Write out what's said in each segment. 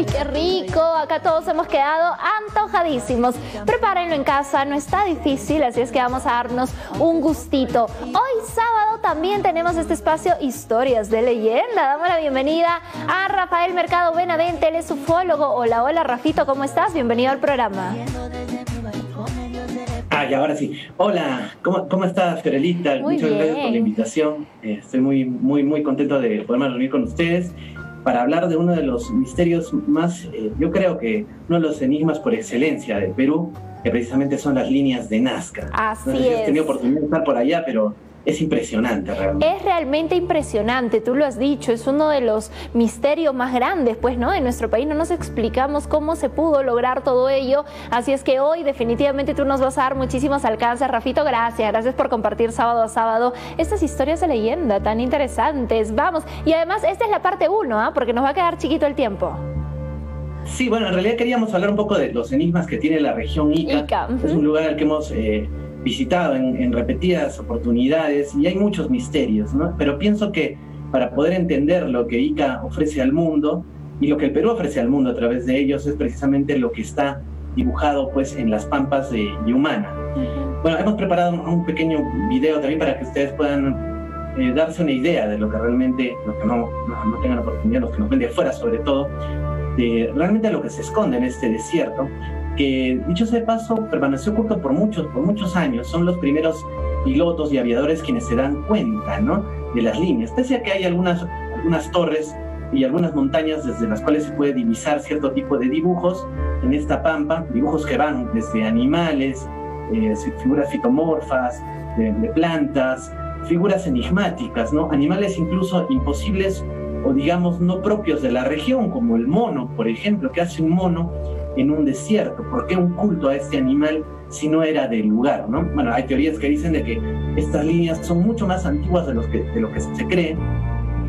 Uy, qué rico. Acá todos hemos quedado antojadísimos. Prepárenlo en casa, no está difícil, así es que vamos a darnos un gustito. Hoy sábado también tenemos este espacio Historias de Leyenda. Damos la bienvenida a Rafael Mercado Benavente, él es ufólogo. Hola, hola Rafito, ¿cómo estás? Bienvenido al programa. Ah, y ahora sí. Hola, ¿cómo, cómo estás, Fiorelita? Muchas gracias por la invitación. Eh, estoy muy, muy, muy contento de poderme reunir con ustedes para hablar de uno de los misterios más, eh, yo creo que uno de los enigmas por excelencia de Perú, que precisamente son las líneas de Nazca. Así no sé si has es. tenido oportunidad de estar por allá, pero es impresionante realmente. Es realmente impresionante, tú lo has dicho, es uno de los misterios más grandes, pues, ¿no? En nuestro país no nos explicamos cómo se pudo lograr todo ello, así es que hoy definitivamente tú nos vas a dar muchísimos alcances. Rafito, gracias, gracias por compartir sábado a sábado estas historias de leyenda tan interesantes. Vamos, y además esta es la parte uno, ¿ah? Porque nos va a quedar chiquito el tiempo. Sí, bueno, en realidad queríamos hablar un poco de los enigmas que tiene la región Ica. Ica. Es un lugar al que hemos eh, visitado en, en repetidas oportunidades y hay muchos misterios, ¿no? Pero pienso que para poder entender lo que Ica ofrece al mundo y lo que el Perú ofrece al mundo a través de ellos es precisamente lo que está dibujado pues en las pampas de Yumana. Bueno, hemos preparado un pequeño video también para que ustedes puedan eh, darse una idea de lo que realmente, los que no, no, no tengan oportunidad, los que nos ven de afuera sobre todo, de realmente lo que se esconde en este desierto, que dicho sea de paso, permaneció oculto por muchos, por muchos años. Son los primeros pilotos y aviadores quienes se dan cuenta ¿no? de las líneas. Pese a que hay algunas, algunas torres y algunas montañas desde las cuales se puede divisar cierto tipo de dibujos en esta pampa, dibujos que van desde animales, eh, figuras fitomorfas, de, de plantas, figuras enigmáticas, ¿no? Animales incluso imposibles o digamos no propios de la región, como el mono, por ejemplo, que hace un mono en un desierto. ¿Por qué un culto a este animal si no era del lugar? ¿no? Bueno, hay teorías que dicen de que estas líneas son mucho más antiguas de, los que, de lo que se cree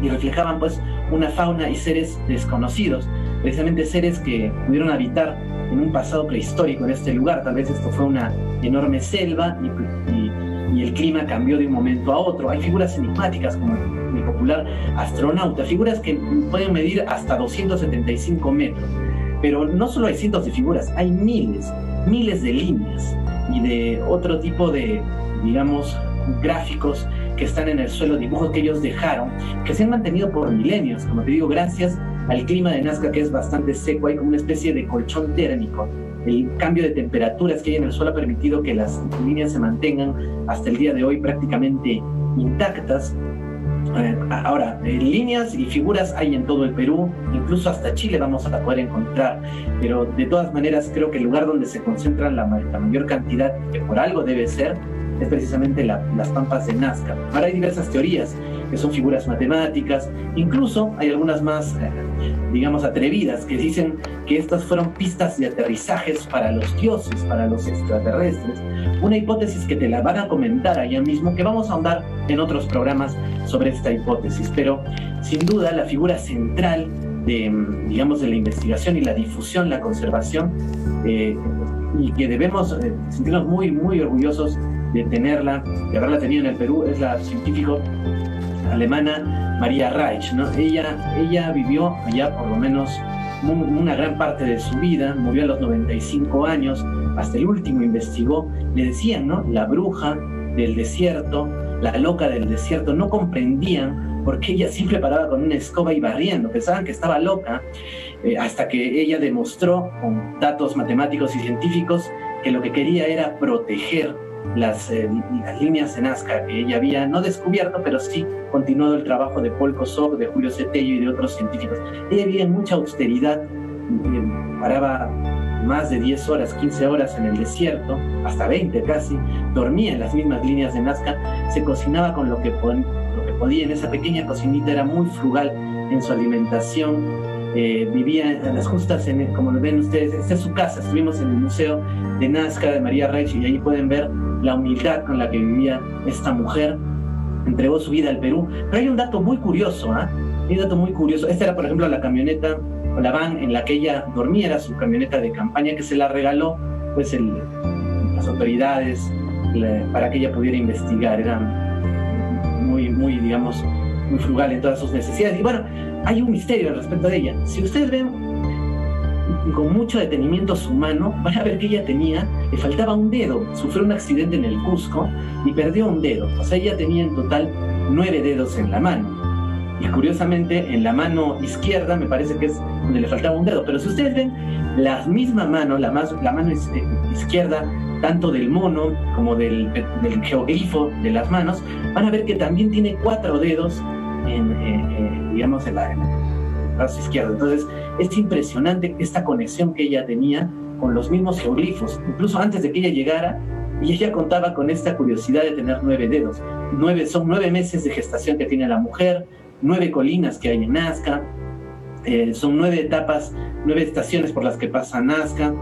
y reflejaban pues una fauna y seres desconocidos, precisamente seres que pudieron habitar en un pasado prehistórico en este lugar. Tal vez esto fue una enorme selva y, y, y el clima cambió de un momento a otro. Hay figuras enigmáticas como el popular astronauta, figuras que pueden medir hasta 275 metros. Pero no solo hay cientos de figuras, hay miles, miles de líneas y de otro tipo de, digamos, gráficos que están en el suelo, dibujos que ellos dejaron, que se han mantenido por milenios, como te digo, gracias al clima de Nazca que es bastante seco, hay como una especie de colchón térmico. El cambio de temperaturas que hay en el suelo ha permitido que las líneas se mantengan hasta el día de hoy prácticamente intactas. Eh, ahora, eh, líneas y figuras hay en todo el Perú, incluso hasta Chile vamos a poder encontrar, pero de todas maneras creo que el lugar donde se concentran la, la mayor cantidad, que por algo debe ser, es precisamente la, las pampas de Nazca. Ahora hay diversas teorías que son figuras matemáticas, incluso hay algunas más, eh, digamos, atrevidas que dicen que estas fueron pistas de aterrizajes para los dioses, para los extraterrestres. Una hipótesis que te la van a comentar allá mismo, que vamos a ahondar en otros programas sobre esta hipótesis, pero sin duda la figura central de, digamos, de la investigación y la difusión, la conservación, eh, y que debemos eh, sentirnos muy, muy orgullosos de tenerla, de haberla tenido en el Perú, es la científico alemana María Reich. ¿no? Ella, ella vivió allá por lo menos una gran parte de su vida, murió a los 95 años, hasta el último investigó, le decían, ¿no? La bruja del desierto, la loca del desierto, no comprendían porque ella siempre paraba con una escoba y barriendo, pensaban que estaba loca, eh, hasta que ella demostró con datos matemáticos y científicos que lo que quería era proteger las, eh, las líneas de Nazca que ella había no descubierto, pero sí continuado el trabajo de Paul Kosok, de Julio Cetello y de otros científicos. Ella vivía en mucha austeridad, eh, paraba más de 10 horas, 15 horas en el desierto, hasta 20 casi, dormía en las mismas líneas de Nazca, se cocinaba con lo que, lo que podía en esa pequeña cocinita, era muy frugal en su alimentación, eh, vivía en las justas, en, como lo ven ustedes, esta es su casa, estuvimos en el Museo de Nazca de María Reich y ahí pueden ver la humildad con la que vivía esta mujer, entregó su vida al Perú. Pero hay un dato muy curioso, ¿ah? Un dato muy curioso. Esta era, por ejemplo, la camioneta o la van en la que ella dormía, era su camioneta de campaña que se la regaló, pues, el, las autoridades para que ella pudiera investigar. Era muy, muy, digamos, muy frugal en todas sus necesidades. Y bueno, hay un misterio al respecto de ella. Si ustedes ven con mucho detenimiento su mano, van a ver que ella tenía, le faltaba un dedo, sufrió un accidente en el Cusco y perdió un dedo. O sea, ella tenía en total nueve dedos en la mano. Y curiosamente, en la mano izquierda me parece que es donde le faltaba un dedo. Pero si ustedes ven la misma mano, la, más, la mano eh, izquierda, tanto del mono como del, del geoglifo de las manos, van a ver que también tiene cuatro dedos en, eh, eh, digamos, en la, brazo izquierdo. Entonces, es impresionante esta conexión que ella tenía con los mismos geoglifos. Incluso antes de que ella llegara, y ella contaba con esta curiosidad de tener nueve dedos. Nueve, son nueve meses de gestación que tiene la mujer, nueve colinas que hay en Nazca, eh, son nueve etapas, nueve estaciones por las que pasa Nazca,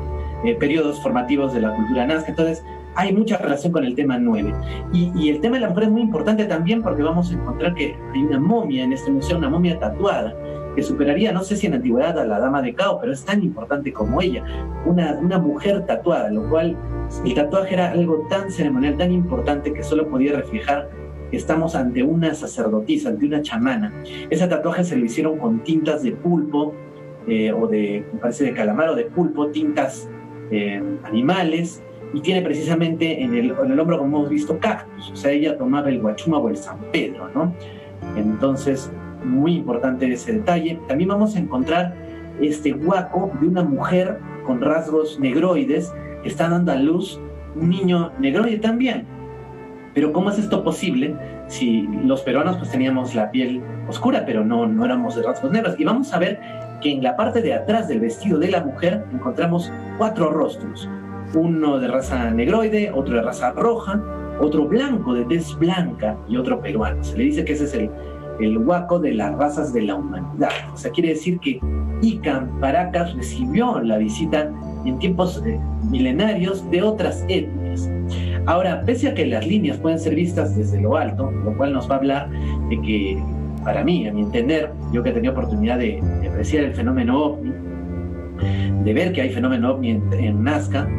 periodos formativos de la cultura Nazca. Entonces, hay mucha relación con el tema 9. Y, el tema de la mujer es muy importante también porque vamos a encontrar que hay una momia en este museo, una momia tatuada, que superaría, no sé si en antigüedad a la dama de Cao, pero es tan importante como ella, una, una mujer tatuada, lo cual el tatuaje era algo tan ceremonial, tan importante que solo podía reflejar estamos ante una sacerdotisa, ante una chamana. Ese tatuaje se lo hicieron con tintas de pulpo, eh, o de, me parece de calamar o de pulpo, tintas eh, animales, y tiene precisamente en el, en el hombro, como hemos visto, cactus, o sea, ella tomaba el guachuma o el San Pedro, ¿no? Entonces, muy importante ese detalle. También vamos a encontrar este guaco de una mujer con rasgos negroides que está dando a luz un niño negroide también. Pero ¿cómo es esto posible si los peruanos pues teníamos la piel oscura, pero no, no éramos de rasgos negros? Y vamos a ver que en la parte de atrás del vestido de la mujer encontramos cuatro rostros uno de raza negroide, otro de raza roja, otro blanco de tez blanca y otro peruano. Se le dice que ese es el, el huaco de las razas de la humanidad. O sea, quiere decir que Ica Paracas recibió la visita en tiempos eh, milenarios de otras etnias. Ahora, pese a que las líneas pueden ser vistas desde lo alto, lo cual nos va a hablar de que, para mí, a mi entender, yo que he tenido oportunidad de, de apreciar el fenómeno ovni, de ver que hay fenómeno ovni en, Nazca,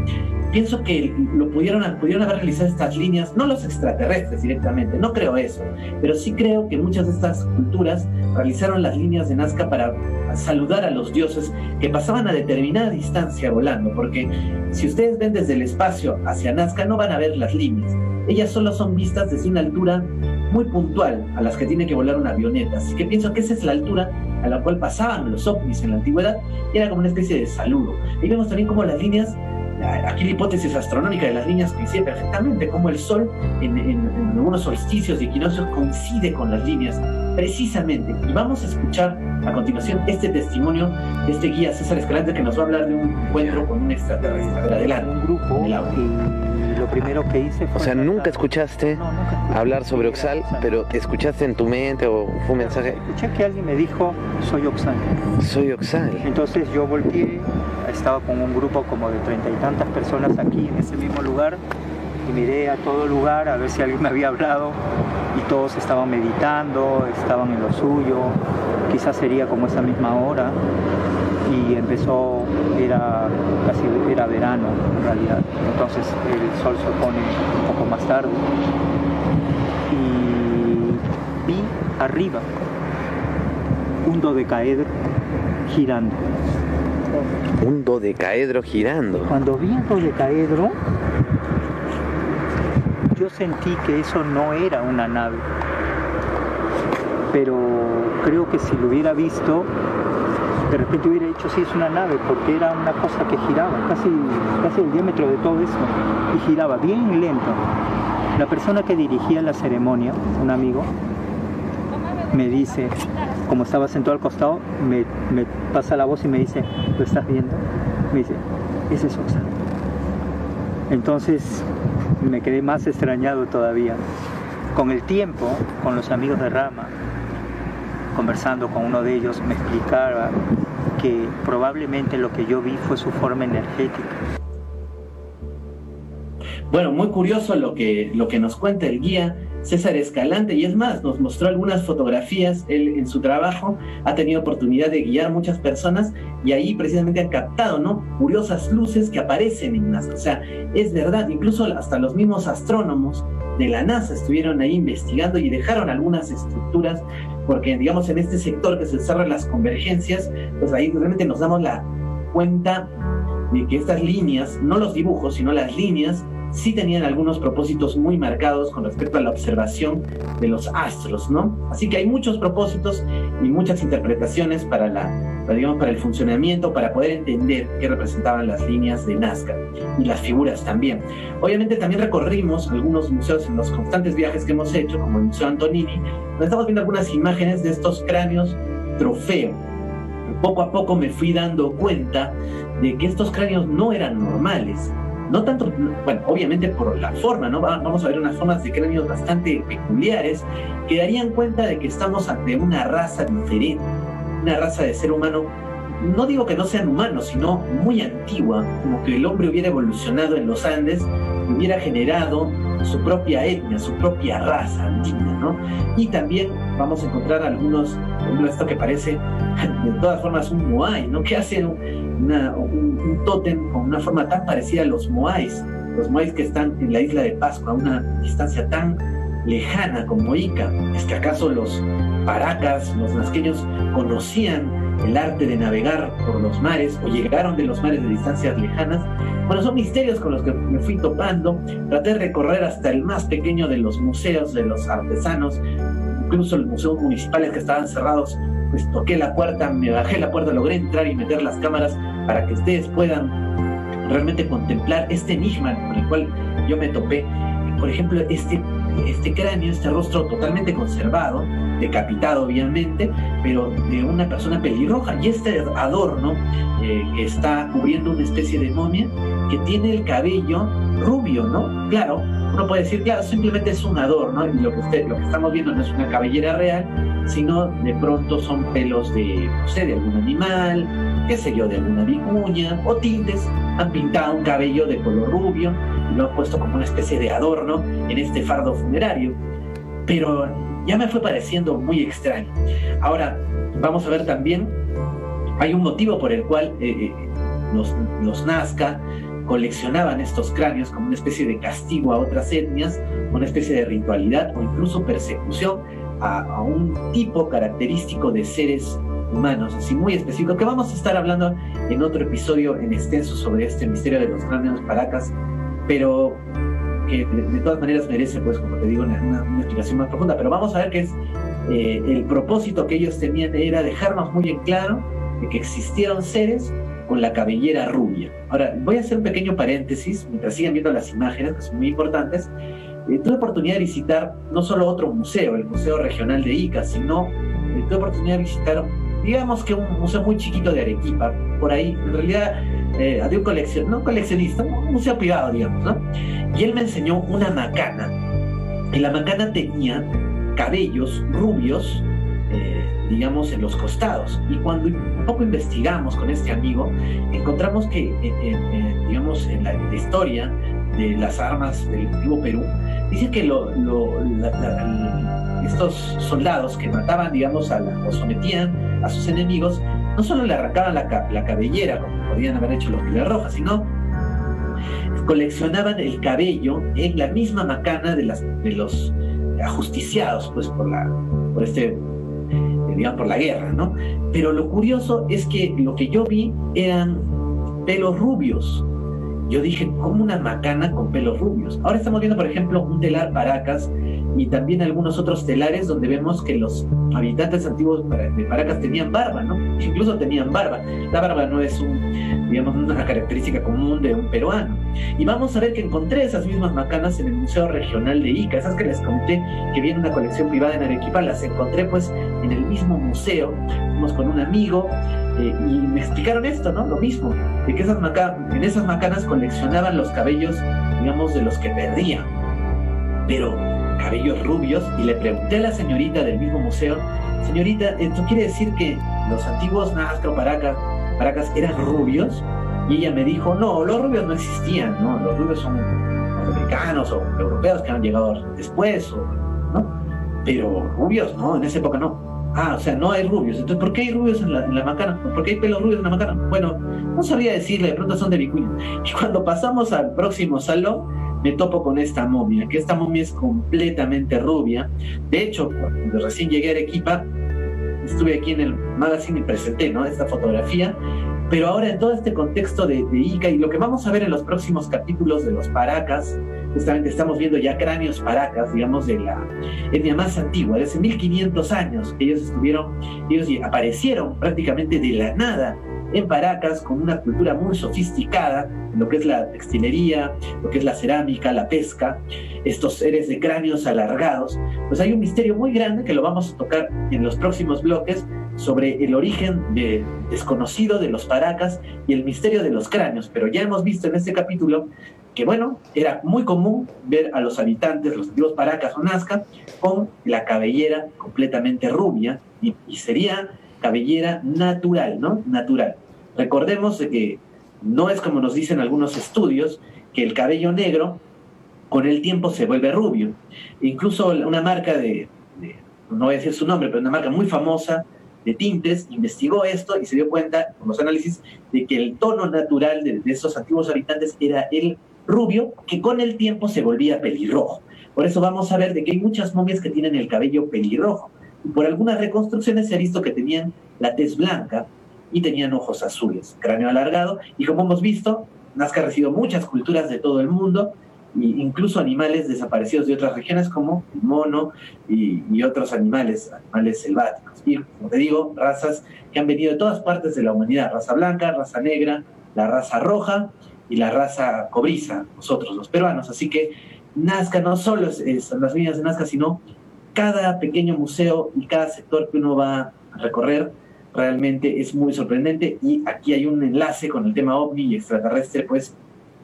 pienso que lo pudieron, pudieron haber realizado estas líneas, no los extraterrestres directamente, no creo eso, pero sí creo que muchas de estas culturas realizaron las líneas de Nazca para saludar a los dioses que pasaban a determinada distancia volando, porque si ustedes ven desde el espacio hacia Nazca no van a ver las líneas, ellas solo son vistas desde una altura muy puntual a las que tiene que volar una avioneta, así que pienso que esa es la altura a la cual pasaban los ovnis en la antigüedad, y era como una especie de saludo. Y vemos también cómo las líneas, aquí la hipótesis astronómica de las líneas coincide perfectamente, cómo el Sol en, algunos solsticios y equinoccios coincide con las líneas, precisamente. Y vamos a escuchar a continuación este testimonio de este guía César Escalante que nos va a hablar de un encuentro con un extraterrestre. Adelante. Un grupo lo primero que hice fue... O sea, nunca escuchaste hablar sobre Oxal, pero escuchaste en tu mente o fue un mensaje... Escuché que alguien me dijo, soy Oxal. Soy Oxal. Entonces yo volteé, estaba con un grupo como de treinta y tantas personas aquí en ese mismo lugar y miré a todo lugar a ver si alguien me había hablado y todos estaban meditando, estaban en lo suyo, quizás sería como esa misma hora y empezó, era casi era verano en realidad, entonces el sol se pone un poco más tarde y vi arriba un dodecaedro girando. Un dodecaedro girando. Cuando vi un dodecaedro, yo sentí que eso no era una nave, pero creo que si lo hubiera visto, de repente hubiera dicho sí es una nave porque era una cosa que giraba casi, casi el diámetro de todo eso y giraba bien lento. La persona que dirigía la ceremonia, un amigo, me dice, como estaba sentado al costado, me, pasa la voz y me dice, ¿lo estás viendo? Me dice, ese es Oxal. Entonces me quedé más extrañado todavía. Con el tiempo, con los amigos de Rama, conversando con uno de ellos, me explicaba que probablemente lo que yo vi fue su forma energética. Bueno, muy curioso lo que, lo que nos cuenta el guía César Escalante, y es más, nos mostró algunas fotografías, él en su trabajo ha tenido oportunidad de guiar muchas personas y ahí precisamente han captado, ¿no? Curiosas luces que aparecen en NASA. O sea, es verdad, incluso hasta los mismos astrónomos de la NASA estuvieron ahí investigando y dejaron algunas estructuras, porque digamos en este sector que se cerran las convergencias, pues ahí realmente nos damos la, cuenta de que estas líneas, no los dibujos, sino las líneas, sí tenían algunos propósitos muy marcados con respecto a la observación de los astros, ¿no? Así que hay muchos propósitos y muchas interpretaciones para la, digamos, para el funcionamiento, para poder entender qué representaban las líneas de Nazca y las figuras también. Obviamente también recorrimos algunos museos en los constantes viajes que hemos hecho, como el Museo Antonini, donde estamos viendo algunas imágenes de estos cráneos trofeo. Poco a poco me fui dando cuenta de que estos cráneos no eran normales, no tanto, bueno, obviamente por la forma, ¿no? Vamos a ver unas formas de cráneos bastante peculiares que darían cuenta de que estamos ante una raza diferente, una raza de ser humano, no digo que no sean humanos, sino muy antigua, como que el hombre hubiera evolucionado en los Andes y hubiera generado su propia etnia, su propia raza antigua, ¿no? Y también vamos a encontrar algunos, esto que parece de todas formas un moai, ¿no? Que hace un, un tótem con una forma tan parecida a los moais, los moais que están en la isla de Pascua, a una distancia tan lejana como Ica. ¿Es que acaso los paracas, los nazqueños, conocían el arte de navegar por los mares o llegaron de los mares de distancias lejanas? Bueno, son misterios con los que me fui topando. Traté de recorrer hasta el más pequeño de los museos de los artesanos, incluso los museos municipales que estaban cerrados. Pues toqué la puerta, me bajé la puerta, logré entrar y meter las cámaras para que ustedes puedan realmente contemplar este enigma con el cual yo me topé. Por ejemplo, este, este cráneo, este rostro totalmente conservado, decapitado obviamente, pero de una persona pelirroja. Y este adorno eh, está cubriendo una especie de momia que tiene el cabello rubio, ¿no? Claro, uno puede decir, claro, simplemente es un adorno y lo que, estamos viendo no es una cabellera real, sino de pronto son pelos de, no sé, de algún animal, qué sé yo, de alguna vicuña o tintes. Han pintado un cabello de color rubio y lo han puesto como una especie de adorno en este fardo funerario. Pero ya me fue pareciendo muy extraño. Ahora, vamos a ver también, hay un motivo por el cual eh, eh, los, los Nazca coleccionaban estos cráneos como una especie de castigo a otras etnias, una especie de ritualidad o incluso persecución a, un tipo característico de seres humanos, así muy específico, que vamos a estar hablando en otro episodio en extenso sobre este misterio de los cráneos paracas, pero que de, todas maneras merece, pues, como te digo, una, explicación más profunda. Pero vamos a ver que es eh, el propósito que ellos tenían era dejarnos muy en claro de que existieron seres con la cabellera rubia. Ahora, voy a hacer un pequeño paréntesis mientras sigan viendo las imágenes, que son muy importantes. Eh, tuve oportunidad de visitar no solo otro museo, el Museo Regional de Ica, sino eh, tuve oportunidad de visitar, digamos que un museo muy chiquito de Arequipa, por ahí, en realidad, eh, de un coleccionista, no coleccionista, un museo privado, digamos, ¿no? Y él me enseñó una macana, y la macana tenía cabellos rubios, digamos, en los costados. Y cuando un poco investigamos con este amigo, encontramos que, eh, eh, eh, digamos, en la, historia de las armas del antiguo Perú, dice que estos soldados que mataban, digamos, o sometían a sus enemigos, no solo le arrancaban la, cabellera, como podían haber hecho los Pilar Rojas, sino coleccionaban el cabello en la misma macana de, las, de los ajusticiados, pues, por, la, por este por la guerra, ¿no? Pero lo curioso es que lo que yo vi eran pelos rubios. Yo dije, ¿cómo una macana con pelos rubios? Ahora estamos viendo, por ejemplo, un telar Paracas y también algunos otros telares donde vemos que los habitantes antiguos de Paracas tenían barba, ¿no? Incluso tenían barba. La barba no es un, digamos, una característica común de un peruano. Y vamos a ver que encontré esas mismas macanas en el Museo Regional de Ica, esas que les comenté que viene una colección privada en Arequipa, las encontré pues en el mismo museo. Fuimos con un amigo eh, y me explicaron esto, ¿no? Lo mismo, de que esas en esas macanas coleccionaban los cabellos, digamos, de los que perdían. Pero cabellos rubios y le pregunté a la señorita del mismo museo, señorita, ¿esto quiere decir que los antiguos Nazca o Paracas, Paracas eran rubios? Y ella me dijo, no, los rubios no existían, ¿no? Los rubios son americanos o europeos que han llegado después, ¿no? Pero rubios, ¿no? En esa época no. Ah, o sea, no hay rubios. Entonces, ¿por qué hay rubios en la, en la macana? ¿Por qué hay pelos rubios en la macana? Bueno, no sabía decirle, de pronto son de vicuña. Y cuando pasamos al próximo salón, me topo con esta momia, que esta momia es completamente rubia. De hecho, cuando recién llegué a Arequipa, estuve aquí en el magazine y presenté ¿no? esta fotografía Pero ahora en todo este contexto de, Ica y lo que vamos a ver en los próximos capítulos de los Paracas, justamente estamos viendo ya cráneos Paracas, digamos, de la etnia más antigua, de hace 1500 años. Ellos estuvieron, ellos aparecieron prácticamente de la nada en Paracas con una cultura muy sofisticada lo que es la textilería, lo que es la cerámica, la pesca, estos seres de cráneos alargados, pues hay un misterio muy grande que lo vamos a tocar en los próximos bloques sobre el origen desconocido de los Paracas y el misterio de los cráneos, pero ya hemos visto en este capítulo que bueno, era muy común ver a los habitantes, los antiguos Paracas o Nazca, con la cabellera completamente rubia y sería cabellera natural, ¿no? Natural. Recordemos que no es como nos dicen algunos estudios, que el cabello negro con el tiempo se vuelve rubio. Incluso una marca de, no voy a decir su nombre, pero una marca muy famosa de tintes investigó esto y se dio cuenta, con los análisis, de que el tono natural de, de esos antiguos habitantes era el rubio, que con el tiempo se volvía pelirrojo. Por eso vamos a ver de que hay muchas momias que tienen el cabello pelirrojo por algunas reconstrucciones se ha visto que tenían la tez blanca y tenían ojos azules, cráneo alargado, y como hemos visto, Nazca ha recibido muchas culturas de todo el mundo, e incluso animales desaparecidos de otras regiones como el mono y, otros animales, animales selváticos. Y como te digo, razas que han venido de todas partes de la humanidad, raza blanca, raza negra, la raza roja y la raza cobriza, nosotros los peruanos. Así que Nazca no solo es, las líneas de Nazca, sino cada pequeño museo y cada sector que uno va a recorrer realmente es muy sorprendente. Y aquí hay un enlace con el tema ovni y extraterrestre pues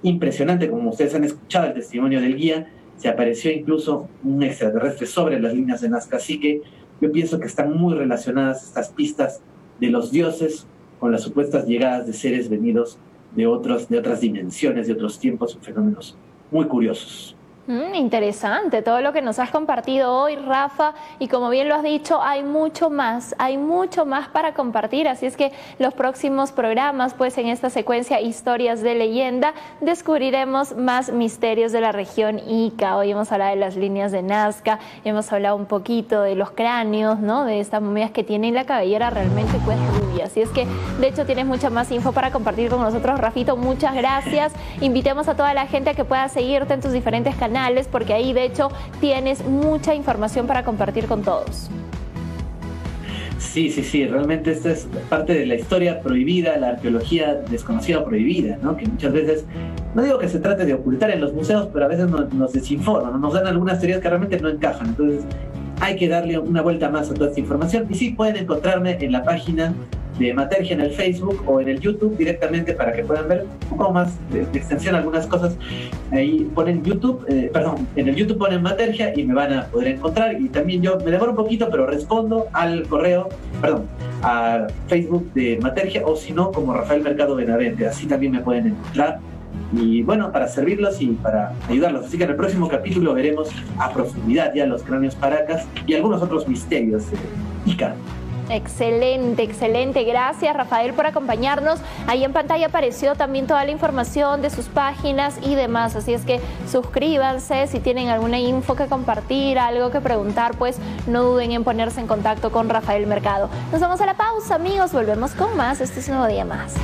impresionante. Como ustedes han escuchado el testimonio del guía se apareció incluso un extraterrestre sobre las líneas de Nazca así que yo pienso que están muy relacionadas estas pistas de los dioses con las supuestas llegadas de seres venidos de otros de otras dimensiones de otros tiempos fenómenos muy curiosos Mm, interesante todo lo que nos has compartido hoy, Rafa, y como bien lo has dicho, hay mucho más, hay mucho más para compartir, así es que los próximos programas, pues en esta secuencia Historias de leyenda, descubriremos más misterios de la región Ica. Hoy hemos hablado de las líneas de Nazca, hemos hablado un poquito de los cráneos, ¿no? De estas momias que tienen la cabellera realmente pues rubia. Así es que, de hecho, tienes mucha más info para compartir con nosotros, Rafito. Muchas gracias. Invitemos a toda la gente a que pueda seguirte en tus diferentes canales porque ahí de hecho tienes mucha información para compartir con todos. Sí, sí, sí, realmente esta es parte de la historia prohibida, la arqueología desconocida prohibida, ¿no? que muchas veces, no digo que se trate de ocultar en los museos, pero a veces nos, desinforman, nos dan algunas teorías que realmente no encajan. Entonces hay que darle una vuelta más a toda esta información. Y sí, pueden encontrarme en la página de Matergia en el Facebook o en el YouTube directamente para que puedan ver un poco más de, extensión algunas cosas. Ahí ponen YouTube, eh, perdón, en el YouTube ponen Matergia y me van a poder encontrar. Y también yo me demoro un poquito, pero respondo al correo, perdón, a Facebook de Matergia o si no, como Rafael Mercado Benavente. Así también me pueden encontrar. Y bueno, para servirlos y para ayudarlos. Así que en el próximo capítulo veremos a profundidad ya los cráneos paracas y algunos otros misterios de Ica. Excelente, excelente. Gracias Rafael por acompañarnos. Ahí en pantalla apareció también toda la información de sus páginas y demás. Así es que suscríbanse si tienen alguna info que compartir, algo que preguntar, pues no duden en ponerse en contacto con Rafael Mercado. Nos vamos a la pausa amigos, volvemos con más. Este es un nuevo día más.